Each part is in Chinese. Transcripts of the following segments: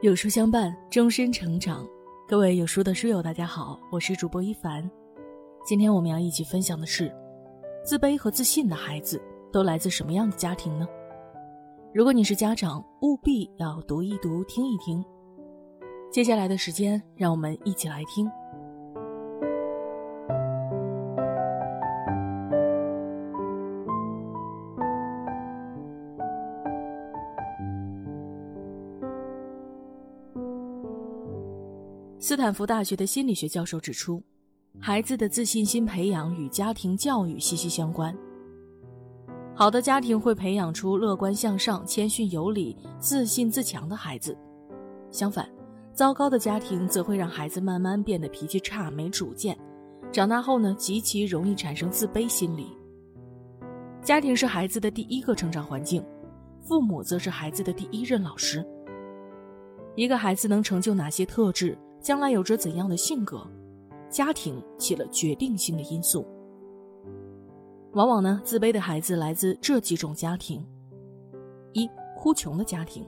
有书相伴，终身成长。各位有书的书友，大家好，我是主播一凡。今天我们要一起分享的是：自卑和自信的孩子都来自什么样的家庭呢？如果你是家长，务必要读一读、听一听。接下来的时间，让我们一起来听。斯坦福大学的心理学教授指出，孩子的自信心培养与家庭教育息息相关。好的家庭会培养出乐观向上、谦逊有礼、自信自强的孩子；相反，糟糕的家庭则会让孩子慢慢变得脾气差、没主见，长大后呢，极其容易产生自卑心理。家庭是孩子的第一个成长环境，父母则是孩子的第一任老师。一个孩子能成就哪些特质？将来有着怎样的性格，家庭起了决定性的因素。往往呢，自卑的孩子来自这几种家庭：一、哭穷的家庭。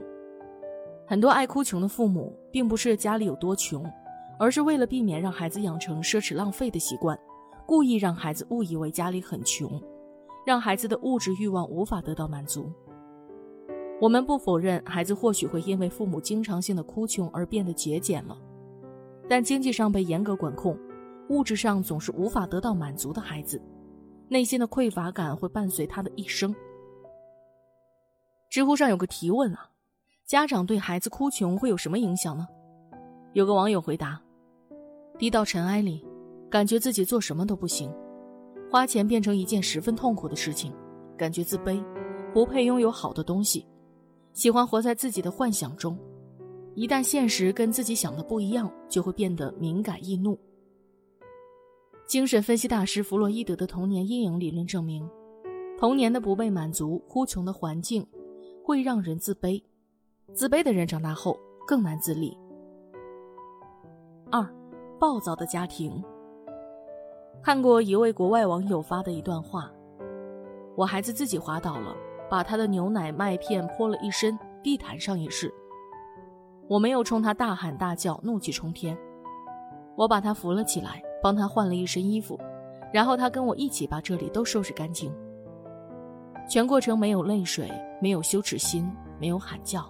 很多爱哭穷的父母，并不是家里有多穷，而是为了避免让孩子养成奢侈浪费的习惯，故意让孩子误以为家里很穷，让孩子的物质欲望无法得到满足。我们不否认，孩子或许会因为父母经常性的哭穷而变得节俭了。但经济上被严格管控，物质上总是无法得到满足的孩子，内心的匮乏感会伴随他的一生。知乎上有个提问啊，家长对孩子哭穷会有什么影响呢？有个网友回答：低到尘埃里，感觉自己做什么都不行，花钱变成一件十分痛苦的事情，感觉自卑，不配拥有好的东西，喜欢活在自己的幻想中。一旦现实跟自己想的不一样，就会变得敏感易怒。精神分析大师弗洛伊德的童年阴影理论证明，童年的不被满足、哭穷的环境，会让人自卑。自卑的人长大后更难自立。二，暴躁的家庭。看过一位国外网友发的一段话：我孩子自己滑倒了，把他的牛奶麦片泼了一身，地毯上也是。我没有冲他大喊大叫，怒气冲天。我把他扶了起来，帮他换了一身衣服，然后他跟我一起把这里都收拾干净。全过程没有泪水，没有羞耻心，没有喊叫。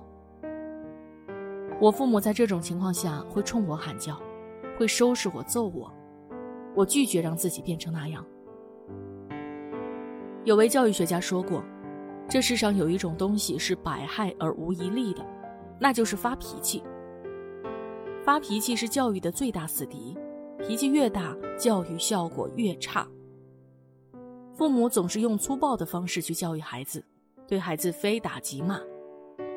我父母在这种情况下会冲我喊叫，会收拾我、揍我。我拒绝让自己变成那样。有位教育学家说过，这世上有一种东西是百害而无一利的。那就是发脾气。发脾气是教育的最大死敌，脾气越大，教育效果越差。父母总是用粗暴的方式去教育孩子，对孩子非打即骂。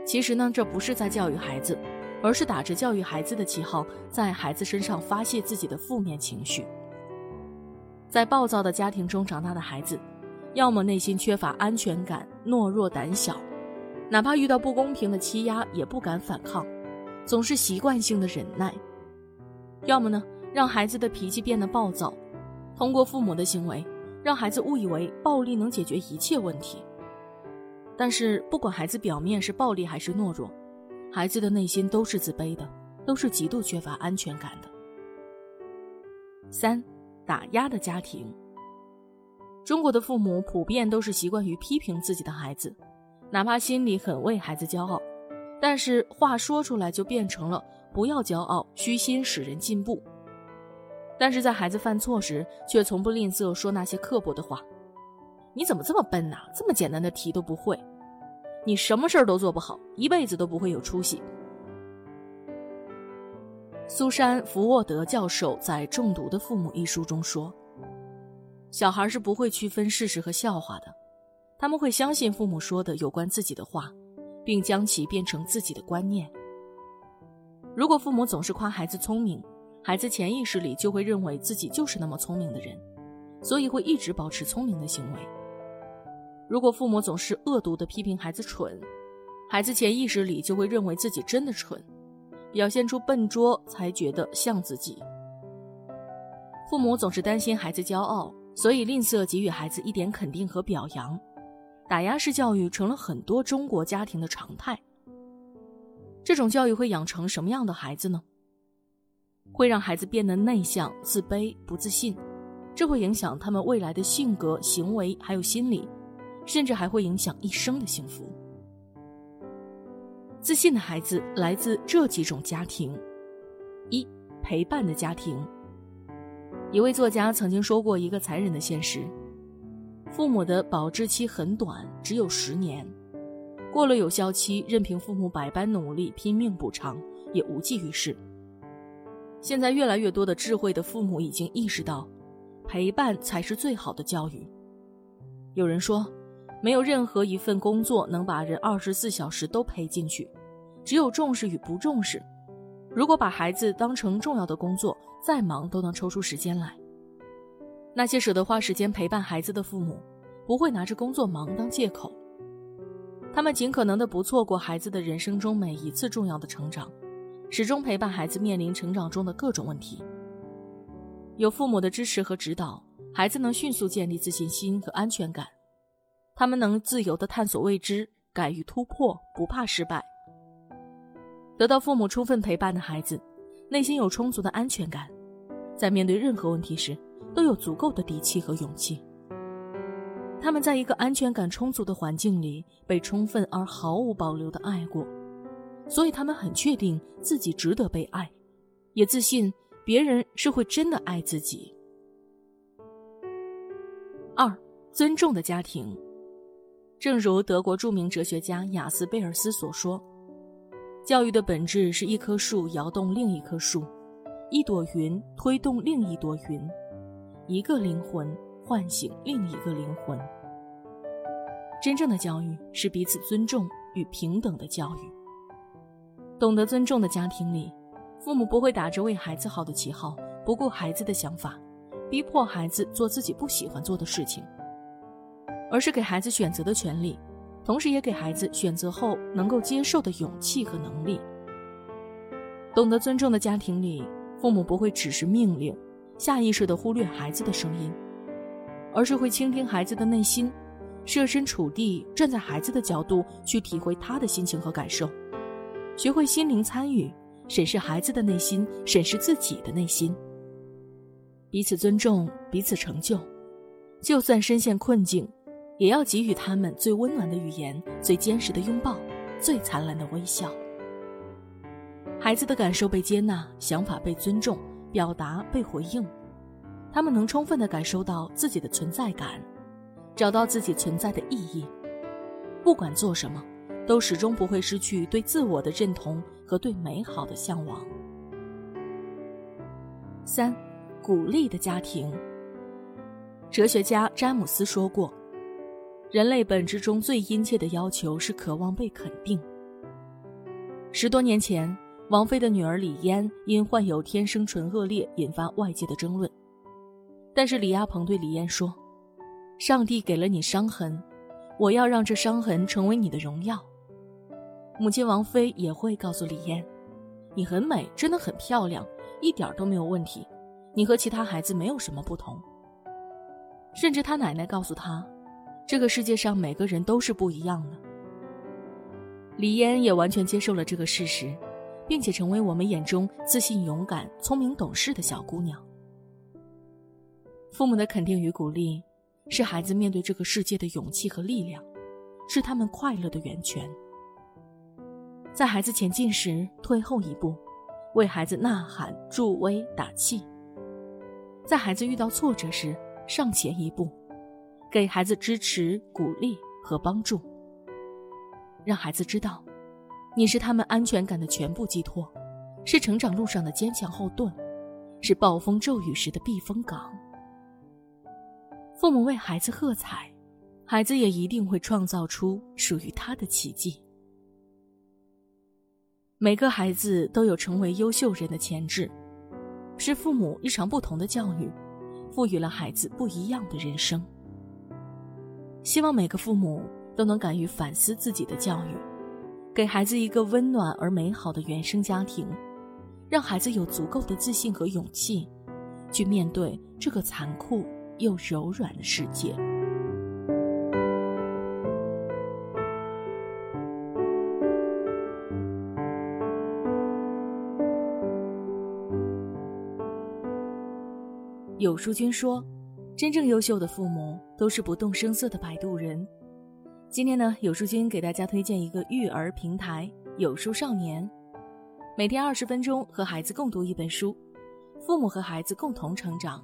其实呢，这不是在教育孩子，而是打着教育孩子的旗号，在孩子身上发泄自己的负面情绪。在暴躁的家庭中长大的孩子，要么内心缺乏安全感，懦弱胆小。哪怕遇到不公平的欺压，也不敢反抗，总是习惯性的忍耐；要么呢，让孩子的脾气变得暴躁，通过父母的行为，让孩子误以为暴力能解决一切问题。但是，不管孩子表面是暴力还是懦弱，孩子的内心都是自卑的，都是极度缺乏安全感的。三，打压的家庭。中国的父母普遍都是习惯于批评自己的孩子。哪怕心里很为孩子骄傲，但是话说出来就变成了不要骄傲，虚心使人进步。但是在孩子犯错时，却从不吝啬说那些刻薄的话：“你怎么这么笨呐？这么简单的题都不会，你什么事儿都做不好，一辈子都不会有出息。”苏珊·福沃德教授在《中毒的父母》一书中说：“小孩是不会区分事实和笑话的。”他们会相信父母说的有关自己的话，并将其变成自己的观念。如果父母总是夸孩子聪明，孩子潜意识里就会认为自己就是那么聪明的人，所以会一直保持聪明的行为。如果父母总是恶毒地批评孩子蠢，孩子潜意识里就会认为自己真的蠢，表现出笨拙才觉得像自己。父母总是担心孩子骄傲，所以吝啬给予孩子一点肯定和表扬。打压式教育成了很多中国家庭的常态。这种教育会养成什么样的孩子呢？会让孩子变得内向、自卑、不自信，这会影响他们未来的性格、行为还有心理，甚至还会影响一生的幸福。自信的孩子来自这几种家庭：一、陪伴的家庭。一位作家曾经说过一个残忍的现实：父母的保质期很短，只有十年。过了有效期，任凭父母百般努力、拼命补偿，也无济于事。现在越来越多的智慧的父母已经意识到，陪伴才是最好的教育。有人说，没有任何一份工作能把人二十四小时都陪进去，只有重视与不重视。如果把孩子当成重要的工作，再忙都能抽出时间来。那些舍得花时间陪伴孩子的父母，不会拿着工作忙当借口。他们尽可能的不错过孩子的人生中每一次重要的成长，始终陪伴孩子面临成长中的各种问题。有父母的支持和指导，孩子能迅速建立自信心和安全感，他们能自由的探索未知，敢于突破，不怕失败。得到父母充分陪伴的孩子，内心有充足的安全感，在面对任何问题时，都有足够的底气和勇气。他们在一个安全感充足的环境里被充分而毫无保留的爱过，所以他们很确定自己值得被爱，也自信别人是会真的爱自己。二，尊重的家庭，正如德国著名哲学家雅斯贝尔斯所说：“教育的本质是一棵树摇动另一棵树，一朵云推动另一朵云，一个灵魂。”唤醒另一个灵魂。真正的教育是彼此尊重与平等的教育。懂得尊重的家庭里，父母不会打着为孩子好的旗号，不顾孩子的想法，逼迫孩子做自己不喜欢做的事情，而是给孩子选择的权利，同时也给孩子选择后能够接受的勇气和能力。懂得尊重的家庭里，父母不会只是命令，下意识地忽略孩子的声音。而是会倾听孩子的内心，设身处地站在孩子的角度去体会他的心情和感受，学会心灵参与，审视孩子的内心，审视自己的内心。彼此尊重，彼此成就，就算深陷困境，也要给予他们最温暖的语言、最坚实的拥抱、最灿烂的微笑。孩子的感受被接纳，想法被尊重，表达被回应。他们能充分的感受到自己的存在感，找到自己存在的意义。不管做什么，都始终不会失去对自我的认同和对美好的向往。三，鼓励的家庭。哲学家詹姆斯说过：“人类本质中最殷切的要求是渴望被肯定。”十多年前，王菲的女儿李嫣因患有天生唇腭裂，引发外界的争论。但是李亚鹏对李嫣说：“上帝给了你伤痕，我要让这伤痕成为你的荣耀。”母亲王菲也会告诉李嫣：“你很美，真的很漂亮，一点都没有问题。你和其他孩子没有什么不同。”甚至他奶奶告诉他：“这个世界上每个人都是不一样的。”李嫣也完全接受了这个事实，并且成为我们眼中自信、勇敢、聪明、懂事的小姑娘。父母的肯定与鼓励，是孩子面对这个世界的勇气和力量，是他们快乐的源泉。在孩子前进时退后一步，为孩子呐喊助威打气；在孩子遇到挫折时上前一步，给孩子支持鼓励和帮助。让孩子知道，你是他们安全感的全部寄托，是成长路上的坚强后盾，是暴风骤雨时的避风港。父母为孩子喝彩，孩子也一定会创造出属于他的奇迹。每个孩子都有成为优秀人的潜质，是父母日常不同的教育，赋予了孩子不一样的人生。希望每个父母都能敢于反思自己的教育，给孩子一个温暖而美好的原生家庭，让孩子有足够的自信和勇气去面对这个残酷又柔软的世界。有书君说，真正优秀的父母都是不动声色的摆渡人。今天呢，有书君给大家推荐一个育儿平台——有书少年，每天二十分钟和孩子共读一本书，父母和孩子共同成长。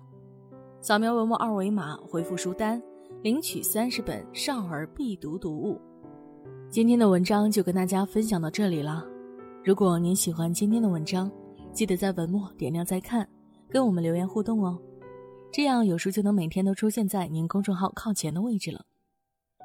扫描文末二维码，回复书单，领取三十本少儿必读读物。今天的文章就跟大家分享到这里了。如果您喜欢今天的文章，记得在文末点亮再看，跟我们留言互动哦。这样有书就能每天都出现在您公众号靠前的位置了。